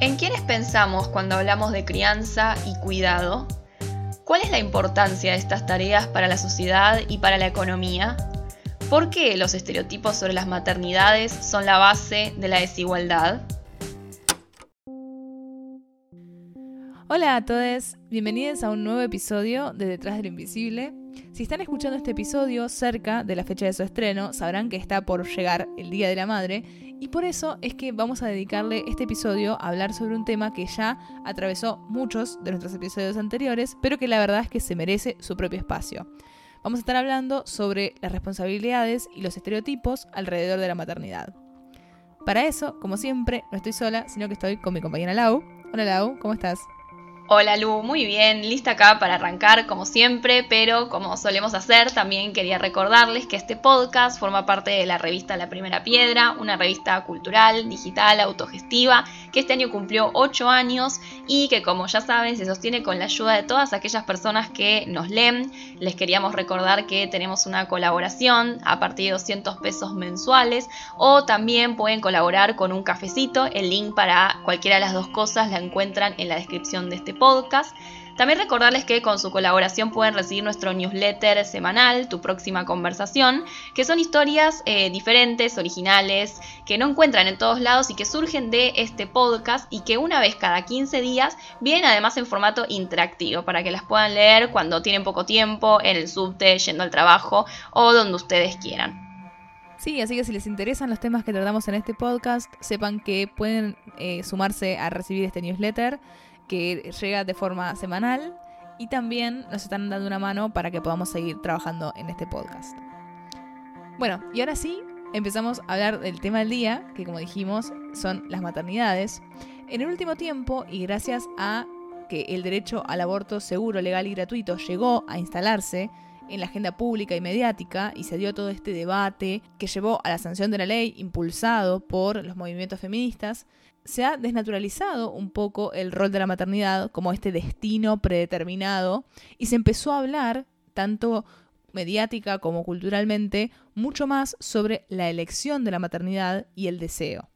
¿En quiénes pensamos cuando hablamos de crianza y cuidado? ¿Cuál es la importancia de estas tareas para la sociedad y para la economía? ¿Por qué los estereotipos sobre las maternidades son la base de la desigualdad? Hola a todos, bienvenidos a un nuevo episodio de Detrás del Invisible. Si están escuchando este episodio cerca de la fecha de su estreno, sabrán que está por llegar el Día de la Madre y por eso es que vamos a dedicarle este episodio a hablar sobre un tema que ya atravesó muchos de nuestros episodios anteriores, pero que la verdad es que se merece su propio espacio. Vamos a estar hablando sobre las responsabilidades y los estereotipos alrededor de la maternidad. Para eso, como siempre, no estoy sola, sino que estoy con mi compañera Lau. Hola Lau, ¿cómo estás? Hola Lu, muy bien, lista acá para arrancar como siempre, pero como solemos hacer, también quería recordarles que este podcast forma parte de la revista La Primera Piedra, una revista cultural, digital, autogestiva, que este año cumplió 8 años y que como ya saben se sostiene con la ayuda de todas aquellas personas que nos leen. Les queríamos recordar que tenemos una colaboración a partir de 200 pesos mensuales o también pueden colaborar con un cafecito, el link para cualquiera de las dos cosas la encuentran en la descripción de este podcast. También recordarles que con su colaboración pueden recibir nuestro newsletter semanal, Tu próxima conversación, que son historias eh, diferentes, originales, que no encuentran en todos lados y que surgen de este podcast y que una vez cada 15 días vienen además en formato interactivo para que las puedan leer cuando tienen poco tiempo, en el subte, yendo al trabajo o donde ustedes quieran. Sí, así que si les interesan los temas que tratamos en este podcast, sepan que pueden eh, sumarse a recibir este newsletter que llega de forma semanal y también nos están dando una mano para que podamos seguir trabajando en este podcast. Bueno, y ahora sí, empezamos a hablar del tema del día, que como dijimos son las maternidades. En el último tiempo, y gracias a que el derecho al aborto seguro, legal y gratuito llegó a instalarse en la agenda pública y mediática y se dio todo este debate que llevó a la sanción de la ley impulsado por los movimientos feministas, se ha desnaturalizado un poco el rol de la maternidad como este destino predeterminado y se empezó a hablar, tanto mediática como culturalmente, mucho más sobre la elección de la maternidad y el deseo.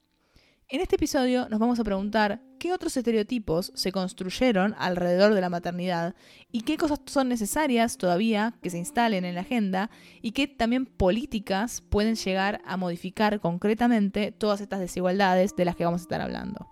En este episodio nos vamos a preguntar qué otros estereotipos se construyeron alrededor de la maternidad y qué cosas son necesarias todavía que se instalen en la agenda y qué también políticas pueden llegar a modificar concretamente todas estas desigualdades de las que vamos a estar hablando.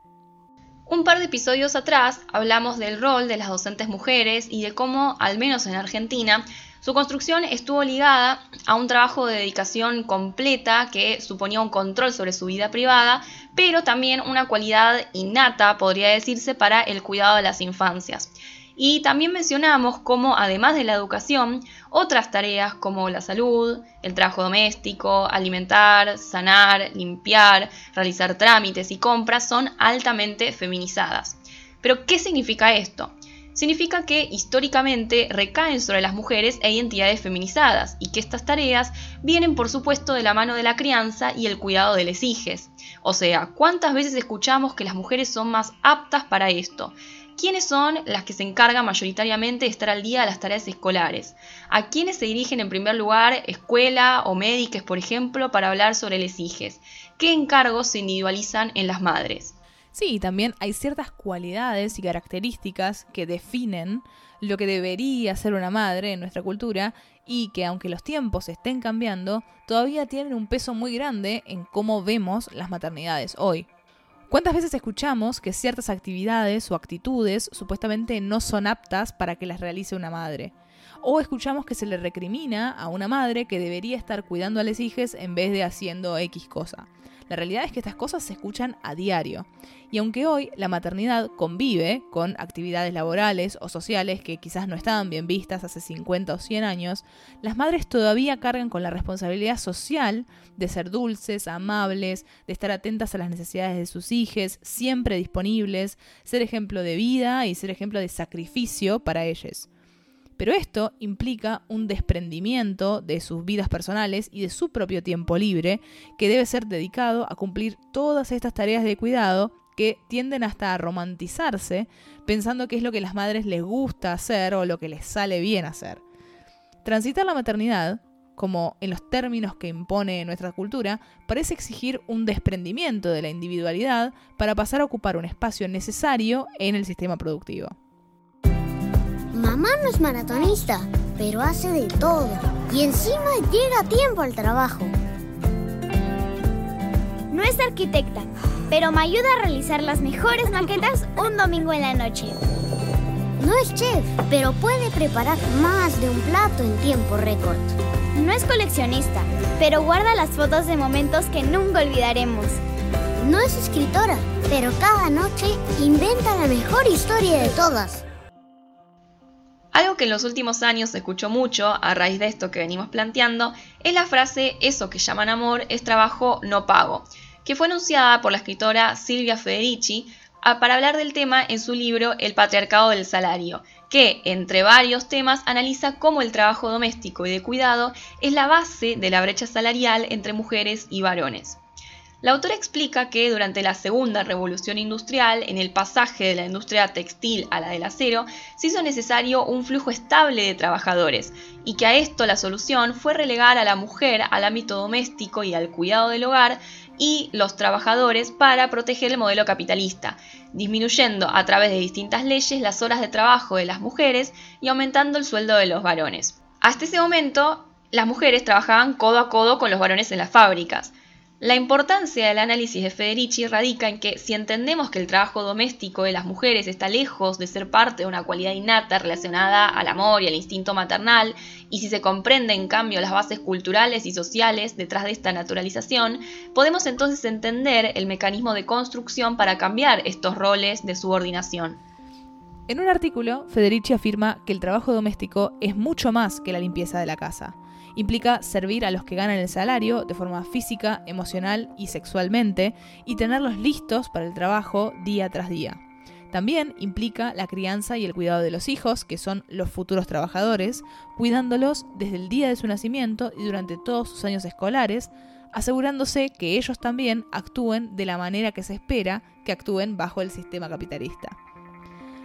Un par de episodios atrás hablamos del rol de las docentes mujeres y de cómo, al menos en Argentina, su construcción estuvo ligada a un trabajo de dedicación completa que suponía un control sobre su vida privada, pero también una cualidad innata, podría decirse, para el cuidado de las infancias. Y también mencionamos cómo, además de la educación, otras tareas como la salud, el trabajo doméstico, alimentar, sanar, limpiar, realizar trámites y compras son altamente feminizadas. Pero, ¿qué significa esto? Significa que históricamente recaen sobre las mujeres e identidades feminizadas y que estas tareas vienen por supuesto de la mano de la crianza y el cuidado de les hijes. O sea, ¿cuántas veces escuchamos que las mujeres son más aptas para esto? ¿Quiénes son las que se encargan mayoritariamente de estar al día de las tareas escolares? ¿A quiénes se dirigen en primer lugar escuela o médicos, por ejemplo, para hablar sobre les hijes? ¿Qué encargos se individualizan en las madres? Sí, también hay ciertas cualidades y características que definen lo que debería ser una madre en nuestra cultura y que aunque los tiempos estén cambiando, todavía tienen un peso muy grande en cómo vemos las maternidades hoy. ¿Cuántas veces escuchamos que ciertas actividades o actitudes supuestamente no son aptas para que las realice una madre? O escuchamos que se le recrimina a una madre que debería estar cuidando a los hijos en vez de haciendo X cosa. La realidad es que estas cosas se escuchan a diario. Y aunque hoy la maternidad convive con actividades laborales o sociales que quizás no estaban bien vistas hace 50 o 100 años, las madres todavía cargan con la responsabilidad social de ser dulces, amables, de estar atentas a las necesidades de sus hijos, siempre disponibles, ser ejemplo de vida y ser ejemplo de sacrificio para ellos. Pero esto implica un desprendimiento de sus vidas personales y de su propio tiempo libre, que debe ser dedicado a cumplir todas estas tareas de cuidado que tienden hasta a romantizarse, pensando que es lo que las madres les gusta hacer o lo que les sale bien hacer. Transitar la maternidad, como en los términos que impone nuestra cultura, parece exigir un desprendimiento de la individualidad para pasar a ocupar un espacio necesario en el sistema productivo. Mamá no es maratonista, pero hace de todo. Y encima llega a tiempo al trabajo. No es arquitecta, pero me ayuda a realizar las mejores maquetas un domingo en la noche. No es chef, pero puede preparar más de un plato en tiempo récord. No es coleccionista, pero guarda las fotos de momentos que nunca olvidaremos. No es escritora, pero cada noche inventa la mejor historia de todas. Que en los últimos años se escuchó mucho a raíz de esto que venimos planteando es la frase eso que llaman amor es trabajo no pago, que fue anunciada por la escritora Silvia Federici para hablar del tema en su libro El patriarcado del salario, que, entre varios temas, analiza cómo el trabajo doméstico y de cuidado es la base de la brecha salarial entre mujeres y varones. La autora explica que durante la segunda revolución industrial, en el pasaje de la industria textil a la del acero, se hizo necesario un flujo estable de trabajadores, y que a esto la solución fue relegar a la mujer al ámbito doméstico y al cuidado del hogar y los trabajadores para proteger el modelo capitalista, disminuyendo a través de distintas leyes las horas de trabajo de las mujeres y aumentando el sueldo de los varones. Hasta ese momento, las mujeres trabajaban codo a codo con los varones en las fábricas. La importancia del análisis de Federici radica en que si entendemos que el trabajo doméstico de las mujeres está lejos de ser parte de una cualidad innata relacionada al amor y al instinto maternal, y si se comprende en cambio las bases culturales y sociales detrás de esta naturalización, podemos entonces entender el mecanismo de construcción para cambiar estos roles de subordinación. En un artículo, Federici afirma que el trabajo doméstico es mucho más que la limpieza de la casa implica servir a los que ganan el salario de forma física, emocional y sexualmente y tenerlos listos para el trabajo día tras día. También implica la crianza y el cuidado de los hijos, que son los futuros trabajadores, cuidándolos desde el día de su nacimiento y durante todos sus años escolares, asegurándose que ellos también actúen de la manera que se espera que actúen bajo el sistema capitalista.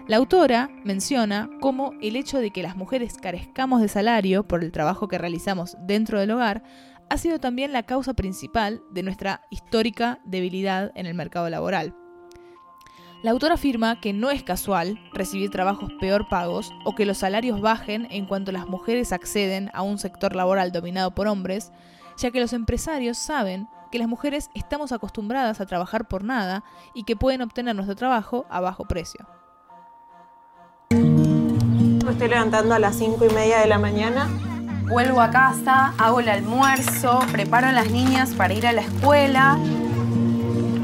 La autora menciona cómo el hecho de que las mujeres carezcamos de salario por el trabajo que realizamos dentro del hogar ha sido también la causa principal de nuestra histórica debilidad en el mercado laboral. La autora afirma que no es casual recibir trabajos peor pagos o que los salarios bajen en cuanto las mujeres acceden a un sector laboral dominado por hombres, ya que los empresarios saben que las mujeres estamos acostumbradas a trabajar por nada y que pueden obtener nuestro trabajo a bajo precio. Estoy levantando a las 5 y media de la mañana. Vuelvo a casa, hago el almuerzo, preparo a las niñas para ir a la escuela.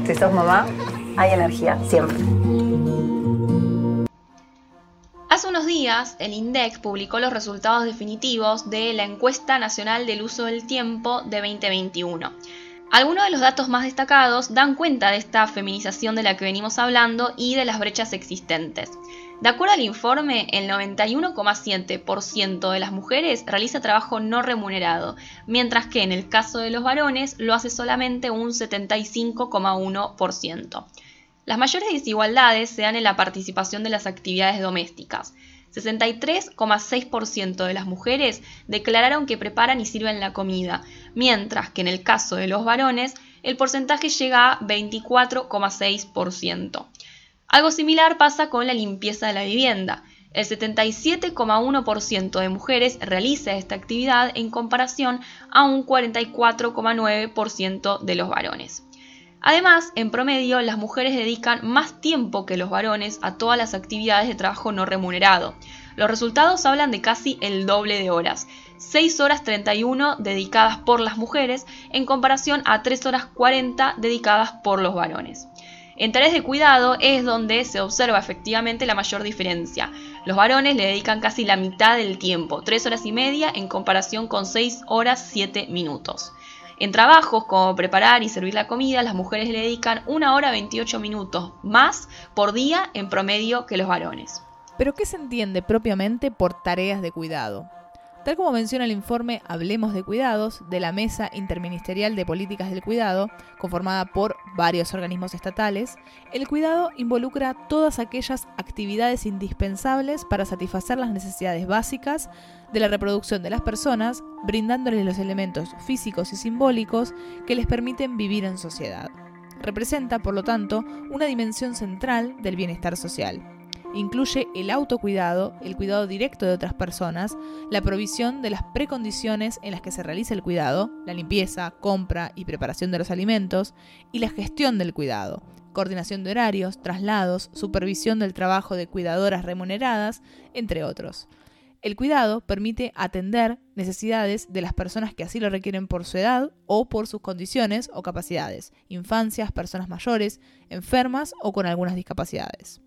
Si sos mamá, hay energía, siempre. Hace unos días, el INDEC publicó los resultados definitivos de la Encuesta Nacional del Uso del Tiempo de 2021. Algunos de los datos más destacados dan cuenta de esta feminización de la que venimos hablando y de las brechas existentes. De acuerdo al informe, el 91,7% de las mujeres realiza trabajo no remunerado, mientras que en el caso de los varones lo hace solamente un 75,1%. Las mayores desigualdades se dan en la participación de las actividades domésticas. 63,6% de las mujeres declararon que preparan y sirven la comida, mientras que en el caso de los varones el porcentaje llega a 24,6%. Algo similar pasa con la limpieza de la vivienda. El 77,1% de mujeres realiza esta actividad en comparación a un 44,9% de los varones. Además, en promedio, las mujeres dedican más tiempo que los varones a todas las actividades de trabajo no remunerado. Los resultados hablan de casi el doble de horas. 6 horas 31 dedicadas por las mujeres en comparación a 3 horas 40 dedicadas por los varones. En tareas de cuidado es donde se observa efectivamente la mayor diferencia. Los varones le dedican casi la mitad del tiempo, 3 horas y media en comparación con 6 horas 7 minutos. En trabajos como preparar y servir la comida, las mujeres le dedican 1 hora 28 minutos más por día en promedio que los varones. Pero ¿qué se entiende propiamente por tareas de cuidado? Tal como menciona el informe Hablemos de Cuidados de la Mesa Interministerial de Políticas del Cuidado, conformada por varios organismos estatales, el cuidado involucra todas aquellas actividades indispensables para satisfacer las necesidades básicas de la reproducción de las personas, brindándoles los elementos físicos y simbólicos que les permiten vivir en sociedad. Representa, por lo tanto, una dimensión central del bienestar social. Incluye el autocuidado, el cuidado directo de otras personas, la provisión de las precondiciones en las que se realiza el cuidado, la limpieza, compra y preparación de los alimentos, y la gestión del cuidado, coordinación de horarios, traslados, supervisión del trabajo de cuidadoras remuneradas, entre otros. El cuidado permite atender necesidades de las personas que así lo requieren por su edad o por sus condiciones o capacidades, infancias, personas mayores, enfermas o con algunas discapacidades.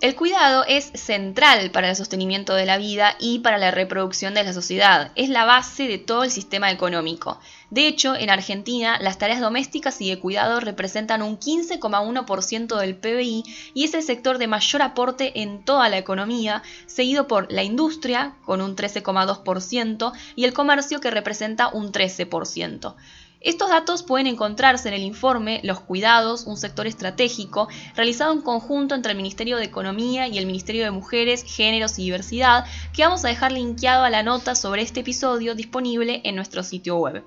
El cuidado es central para el sostenimiento de la vida y para la reproducción de la sociedad. Es la base de todo el sistema económico. De hecho, en Argentina, las tareas domésticas y de cuidado representan un 15,1% del PBI y es el sector de mayor aporte en toda la economía, seguido por la industria, con un 13,2%, y el comercio, que representa un 13%. Estos datos pueden encontrarse en el informe Los Cuidados, un sector estratégico, realizado en conjunto entre el Ministerio de Economía y el Ministerio de Mujeres, Géneros y Diversidad, que vamos a dejar linkeado a la nota sobre este episodio disponible en nuestro sitio web.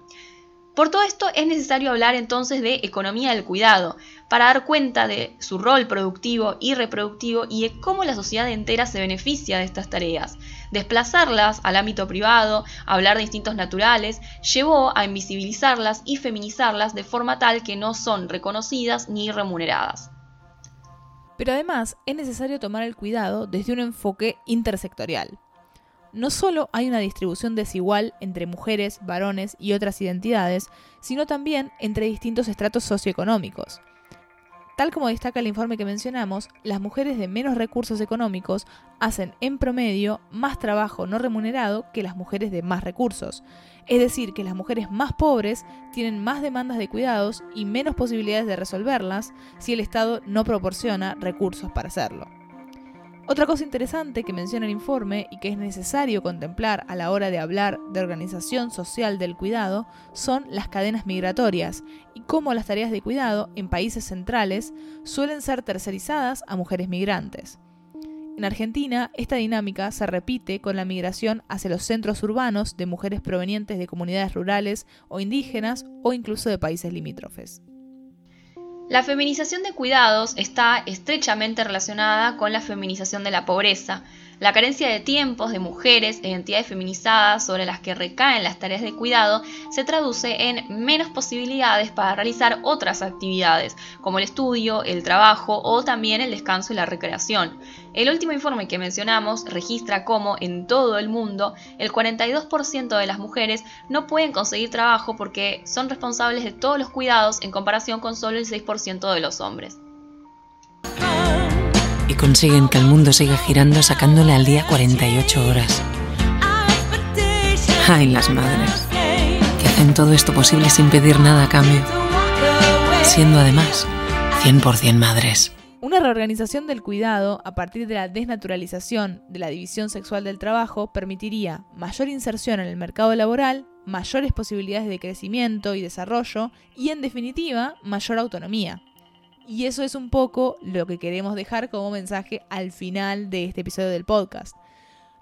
Por todo esto es necesario hablar entonces de economía del cuidado, para dar cuenta de su rol productivo y reproductivo y de cómo la sociedad entera se beneficia de estas tareas. Desplazarlas al ámbito privado, hablar de instintos naturales, llevó a invisibilizarlas y feminizarlas de forma tal que no son reconocidas ni remuneradas. Pero además es necesario tomar el cuidado desde un enfoque intersectorial no solo hay una distribución desigual entre mujeres, varones y otras identidades, sino también entre distintos estratos socioeconómicos. Tal como destaca el informe que mencionamos, las mujeres de menos recursos económicos hacen en promedio más trabajo no remunerado que las mujeres de más recursos. Es decir, que las mujeres más pobres tienen más demandas de cuidados y menos posibilidades de resolverlas si el Estado no proporciona recursos para hacerlo. Otra cosa interesante que menciona el informe y que es necesario contemplar a la hora de hablar de organización social del cuidado son las cadenas migratorias y cómo las tareas de cuidado en países centrales suelen ser tercerizadas a mujeres migrantes. En Argentina, esta dinámica se repite con la migración hacia los centros urbanos de mujeres provenientes de comunidades rurales o indígenas o incluso de países limítrofes. La feminización de cuidados está estrechamente relacionada con la feminización de la pobreza, la carencia de tiempos de mujeres e entidades feminizadas sobre las que recaen las tareas de cuidado se traduce en menos posibilidades para realizar otras actividades, como el estudio, el trabajo o también el descanso y la recreación. El último informe que mencionamos registra cómo en todo el mundo el 42% de las mujeres no pueden conseguir trabajo porque son responsables de todos los cuidados en comparación con solo el 6% de los hombres consiguen que el mundo siga girando sacándole al día 48 horas. Ay, las madres, que hacen todo esto posible sin pedir nada a cambio, siendo además 100% madres. Una reorganización del cuidado a partir de la desnaturalización de la división sexual del trabajo permitiría mayor inserción en el mercado laboral, mayores posibilidades de crecimiento y desarrollo y, en definitiva, mayor autonomía. Y eso es un poco lo que queremos dejar como mensaje al final de este episodio del podcast.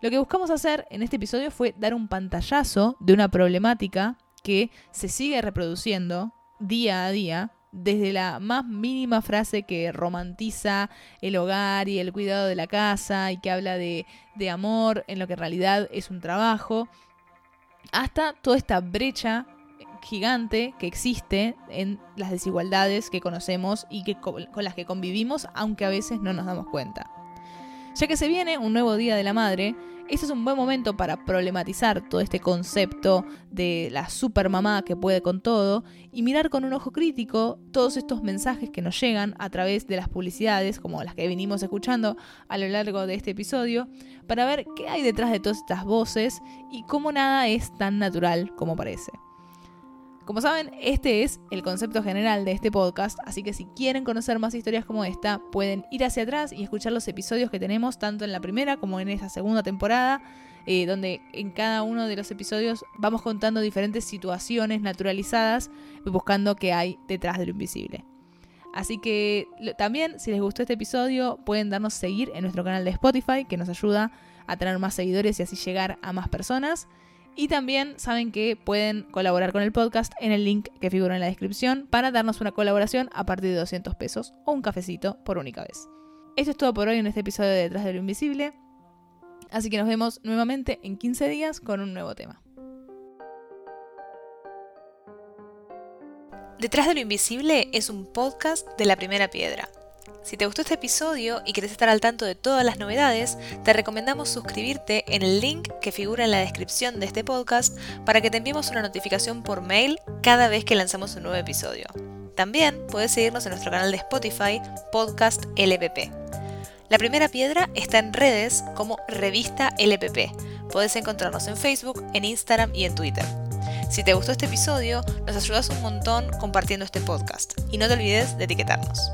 Lo que buscamos hacer en este episodio fue dar un pantallazo de una problemática que se sigue reproduciendo día a día, desde la más mínima frase que romantiza el hogar y el cuidado de la casa y que habla de, de amor en lo que en realidad es un trabajo, hasta toda esta brecha gigante que existe en las desigualdades que conocemos y que, con las que convivimos, aunque a veces no nos damos cuenta. Ya que se viene un nuevo Día de la Madre, este es un buen momento para problematizar todo este concepto de la supermamá que puede con todo y mirar con un ojo crítico todos estos mensajes que nos llegan a través de las publicidades, como las que venimos escuchando a lo largo de este episodio, para ver qué hay detrás de todas estas voces y cómo nada es tan natural como parece. Como saben, este es el concepto general de este podcast, así que si quieren conocer más historias como esta, pueden ir hacia atrás y escuchar los episodios que tenemos tanto en la primera como en esta segunda temporada, eh, donde en cada uno de los episodios vamos contando diferentes situaciones naturalizadas y buscando qué hay detrás de lo invisible. Así que también, si les gustó este episodio, pueden darnos seguir en nuestro canal de Spotify, que nos ayuda a tener más seguidores y así llegar a más personas. Y también saben que pueden colaborar con el podcast en el link que figura en la descripción para darnos una colaboración a partir de 200 pesos o un cafecito por única vez. Esto es todo por hoy en este episodio de Detrás de lo Invisible. Así que nos vemos nuevamente en 15 días con un nuevo tema. Detrás de lo Invisible es un podcast de la primera piedra si te gustó este episodio y quieres estar al tanto de todas las novedades, te recomendamos suscribirte en el link que figura en la descripción de este podcast para que te enviemos una notificación por mail cada vez que lanzamos un nuevo episodio. También puedes seguirnos en nuestro canal de Spotify, Podcast LPP. La primera piedra está en redes como Revista LPP. Puedes encontrarnos en Facebook, en Instagram y en Twitter. Si te gustó este episodio, nos ayudas un montón compartiendo este podcast y no te olvides de etiquetarnos.